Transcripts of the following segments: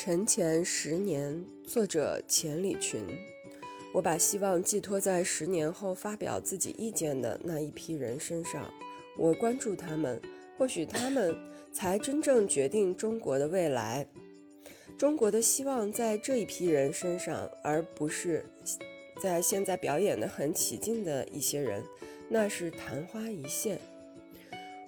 陈前十年，作者钱理群。我把希望寄托在十年后发表自己意见的那一批人身上。我关注他们，或许他们才真正决定中国的未来。中国的希望在这一批人身上，而不是在现在表演的很起劲的一些人，那是昙花一现。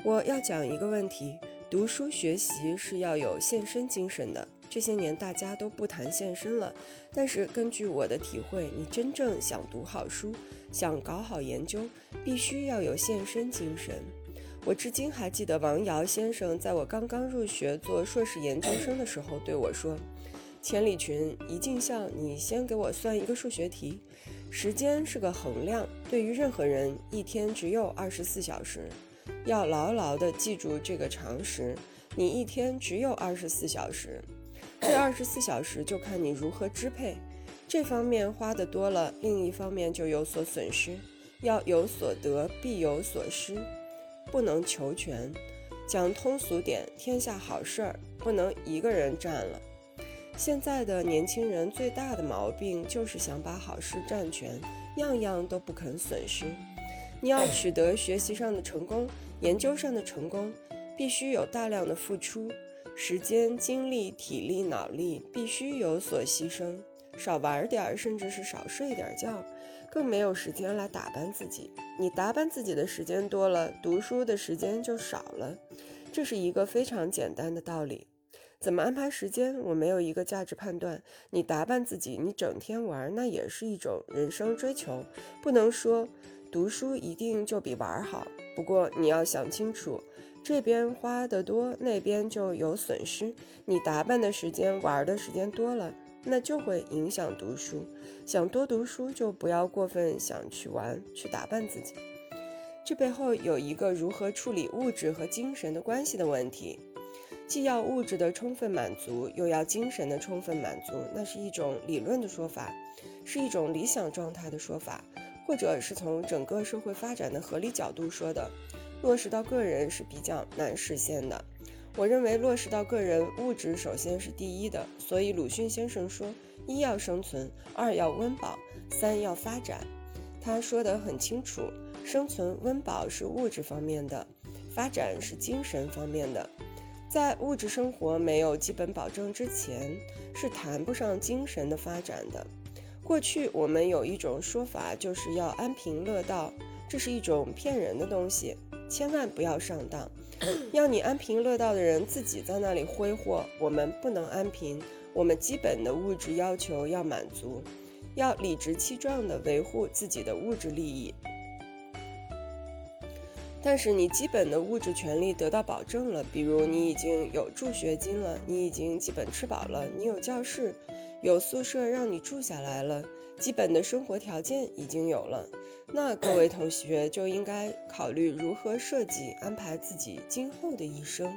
我要讲一个问题：读书学习是要有献身精神的。这些年大家都不谈献身了，但是根据我的体会，你真正想读好书，想搞好研究，必须要有献身精神。我至今还记得王瑶先生在我刚刚入学做硕士研究生的时候对我说：“千里群，一镜像，你先给我算一个数学题。时间是个衡量，对于任何人，一天只有二十四小时，要牢牢地记住这个常识。你一天只有二十四小时。”这二十四小时就看你如何支配，这方面花的多了，另一方面就有所损失。要有所得，必有所失，不能求全。讲通俗点，天下好事儿不能一个人占了。现在的年轻人最大的毛病就是想把好事占全，样样都不肯损失。你要取得学习上的成功，研究上的成功，必须有大量的付出。时间、精力、体力、脑力必须有所牺牲，少玩点儿，甚至是少睡点觉，更没有时间来打扮自己。你打扮自己的时间多了，读书的时间就少了。这是一个非常简单的道理。怎么安排时间？我没有一个价值判断。你打扮自己，你整天玩，那也是一种人生追求。不能说读书一定就比玩好。不过你要想清楚。这边花的多，那边就有损失。你打扮的时间、玩的时间多了，那就会影响读书。想多读书，就不要过分想去玩、去打扮自己。这背后有一个如何处理物质和精神的关系的问题，既要物质的充分满足，又要精神的充分满足。那是一种理论的说法，是一种理想状态的说法，或者是从整个社会发展的合理角度说的。落实到个人是比较难实现的。我认为落实到个人，物质首先是第一的。所以鲁迅先生说：一要生存，二要温饱，三要发展。他说得很清楚，生存温饱是物质方面的，发展是精神方面的。在物质生活没有基本保证之前，是谈不上精神的发展的。过去我们有一种说法，就是要安贫乐道，这是一种骗人的东西。千万不要上当，要你安贫乐道的人自己在那里挥霍。我们不能安贫，我们基本的物质要求要满足，要理直气壮地维护自己的物质利益。但是你基本的物质权利得到保证了，比如你已经有助学金了，你已经基本吃饱了，你有教室，有宿舍让你住下来了。基本的生活条件已经有了，那各位同学就应该考虑如何设计安排自己今后的一生，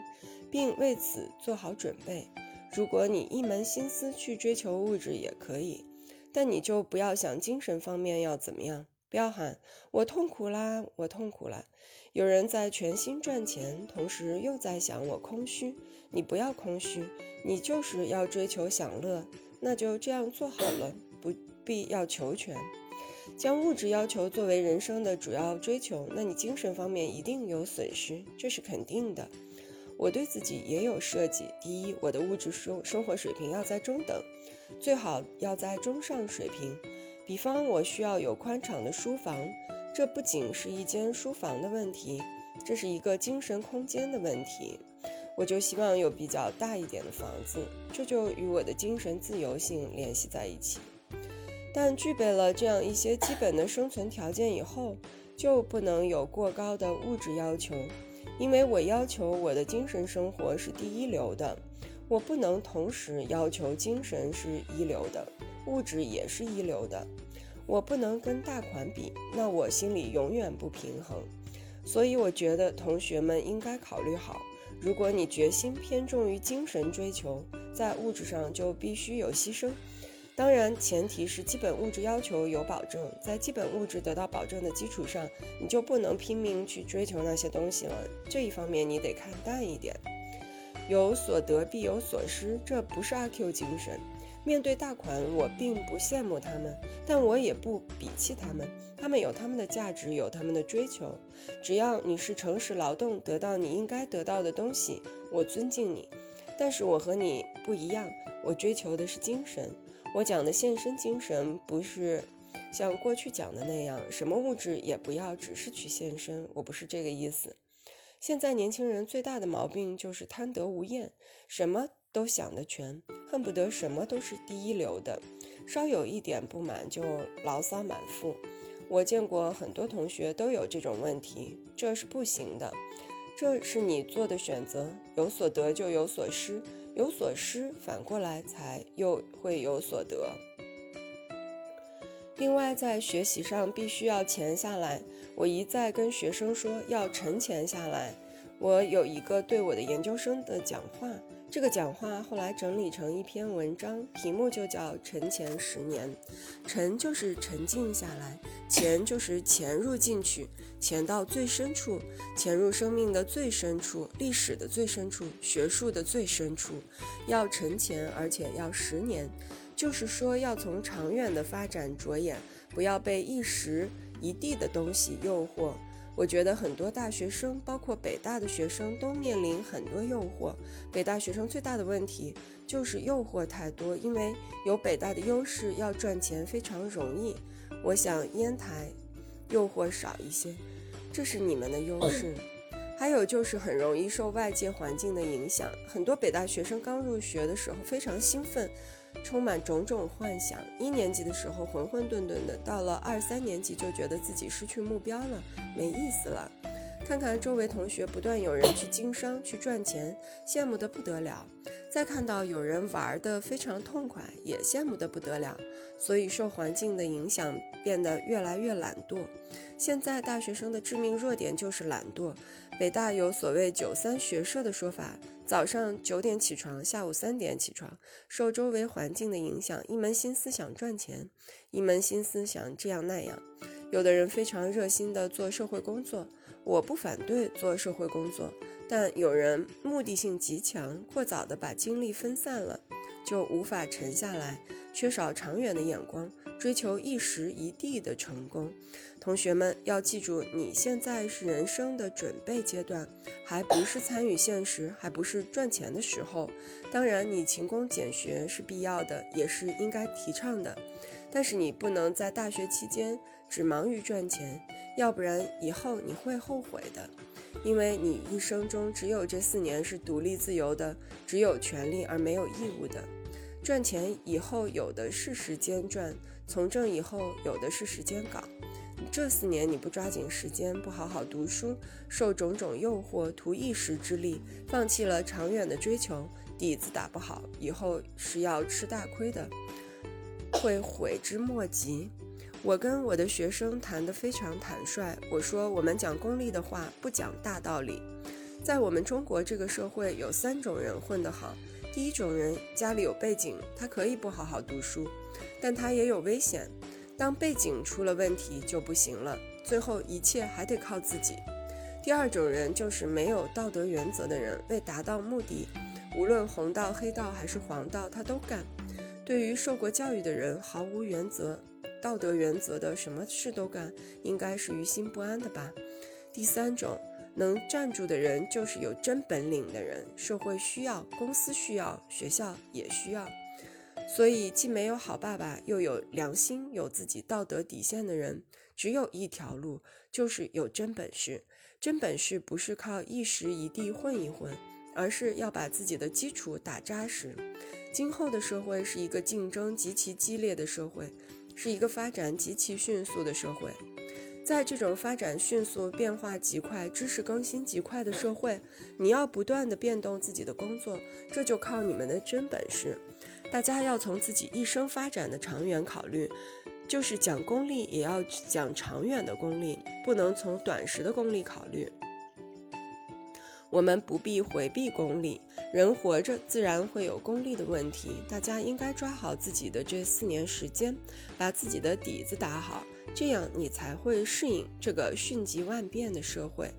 并为此做好准备。如果你一门心思去追求物质也可以，但你就不要想精神方面要怎么样，不要喊我痛苦啦，我痛苦了。有人在全心赚钱，同时又在想我空虚，你不要空虚，你就是要追求享乐，那就这样做好了。不必要求全，将物质要求作为人生的主要追求，那你精神方面一定有损失，这是肯定的。我对自己也有设计：第一，我的物质生生活水平要在中等，最好要在中上水平。比方，我需要有宽敞的书房，这不仅是一间书房的问题，这是一个精神空间的问题。我就希望有比较大一点的房子，这就与我的精神自由性联系在一起。但具备了这样一些基本的生存条件以后，就不能有过高的物质要求，因为我要求我的精神生活是第一流的，我不能同时要求精神是一流的，物质也是一流的，我不能跟大款比，那我心里永远不平衡。所以我觉得同学们应该考虑好，如果你决心偏重于精神追求，在物质上就必须有牺牲。当然，前提是基本物质要求有保证，在基本物质得到保证的基础上，你就不能拼命去追求那些东西了。这一方面你得看淡一点。有所得必有所失，这不是阿 Q 精神。面对大款，我并不羡慕他们，但我也不鄙弃他们。他们有他们的价值，有他们的追求。只要你是诚实劳动，得到你应该得到的东西，我尊敬你。但是我和你不一样，我追求的是精神。我讲的献身精神，不是像过去讲的那样，什么物质也不要，只是去献身。我不是这个意思。现在年轻人最大的毛病就是贪得无厌，什么？都想得全，恨不得什么都是第一流的，稍有一点不满就牢骚满腹。我见过很多同学都有这种问题，这是不行的。这是你做的选择，有所得就有所失，有所失反过来才又会有所得。另外，在学习上必须要潜下来。我一再跟学生说要沉潜下来。我有一个对我的研究生的讲话。这个讲话后来整理成一篇文章，题目就叫“沉潜十年”。沉就是沉静下来，潜就是潜入进去，潜到最深处，潜入生命的最深处，历史的最深处，学术的最深处。要沉潜，而且要十年，就是说要从长远的发展着眼，不要被一时一地的东西诱惑。我觉得很多大学生，包括北大的学生，都面临很多诱惑。北大学生最大的问题就是诱惑太多，因为有北大的优势，要赚钱非常容易。我想烟台诱惑少一些，这是你们的优势。还有就是很容易受外界环境的影响。很多北大学生刚入学的时候非常兴奋。充满种种幻想，一年级的时候浑浑沌沌的，到了二三年级就觉得自己失去目标了，没意思了。看看周围同学不断有人去经商去赚钱，羡慕的不得了；再看到有人玩的非常痛快，也羡慕的不得了。所以受环境的影响，变得越来越懒惰。现在大学生的致命弱点就是懒惰。北大有所谓“九三学社”的说法。早上九点起床，下午三点起床，受周围环境的影响，一门心思想赚钱，一门心思想这样那样。有的人非常热心地做社会工作，我不反对做社会工作，但有人目的性极强，过早地把精力分散了，就无法沉下来，缺少长远的眼光，追求一时一地的成功。同学们要记住，你现在是人生的准备阶段，还不是参与现实，还不是赚钱的时候。当然，你勤工俭学是必要的，也是应该提倡的。但是你不能在大学期间只忙于赚钱，要不然以后你会后悔的。因为你一生中只有这四年是独立自由的，只有权利而没有义务的。赚钱以后有的是时间赚，从政以后有的是时间搞。这四年你不抓紧时间，不好好读书，受种种诱惑，图一时之利，放弃了长远的追求，底子打不好，以后是要吃大亏的，会悔之莫及。我跟我的学生谈得非常坦率，我说我们讲功利的话，不讲大道理。在我们中国这个社会，有三种人混得好。第一种人家里有背景，他可以不好好读书，但他也有危险。当背景出了问题就不行了，最后一切还得靠自己。第二种人就是没有道德原则的人，为达到目的，无论红道、黑道还是黄道，他都干。对于受过教育的人，毫无原则、道德原则的，什么事都干，应该是于心不安的吧。第三种能站住的人，就是有真本领的人，社会需要，公司需要，学校也需要。所以，既没有好爸爸，又有良心、有自己道德底线的人，只有一条路，就是有真本事。真本事不是靠一时一地混一混，而是要把自己的基础打扎实。今后的社会是一个竞争极其激烈的社会，是一个发展极其迅速的社会。在这种发展迅速、变化极快、知识更新极快的社会，你要不断的变动自己的工作，这就靠你们的真本事。大家要从自己一生发展的长远考虑，就是讲功利也要讲长远的功利，不能从短时的功利考虑。我们不必回避功利，人活着自然会有功利的问题。大家应该抓好自己的这四年时间，把自己的底子打好，这样你才会适应这个瞬息万变的社会。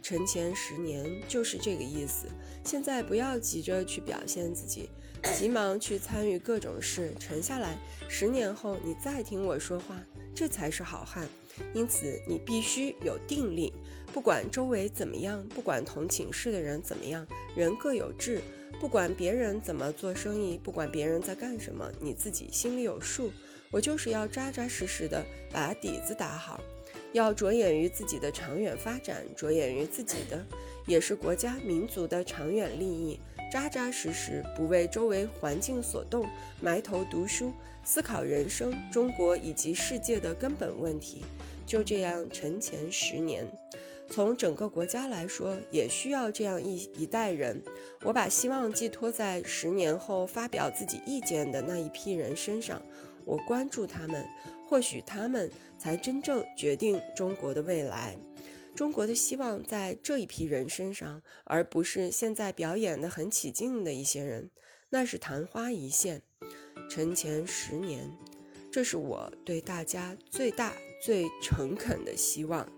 沉潜十年就是这个意思。现在不要急着去表现自己，急忙去参与各种事，沉下来，十年后你再听我说话，这才是好汉。因此，你必须有定力，不管周围怎么样，不管同寝室的人怎么样，人各有志。不管别人怎么做生意，不管别人在干什么，你自己心里有数。我就是要扎扎实实的把底子打好，要着眼于自己的长远发展，着眼于自己的，也是国家民族的长远利益。扎扎实实，不为周围环境所动，埋头读书，思考人生、中国以及世界的根本问题。就这样沉潜十年。从整个国家来说，也需要这样一一代人。我把希望寄托在十年后发表自己意见的那一批人身上。我关注他们，或许他们才真正决定中国的未来。中国的希望在这一批人身上，而不是现在表演的很起劲的一些人。那是昙花一现。沉潜十年，这是我对大家最大最诚恳的希望。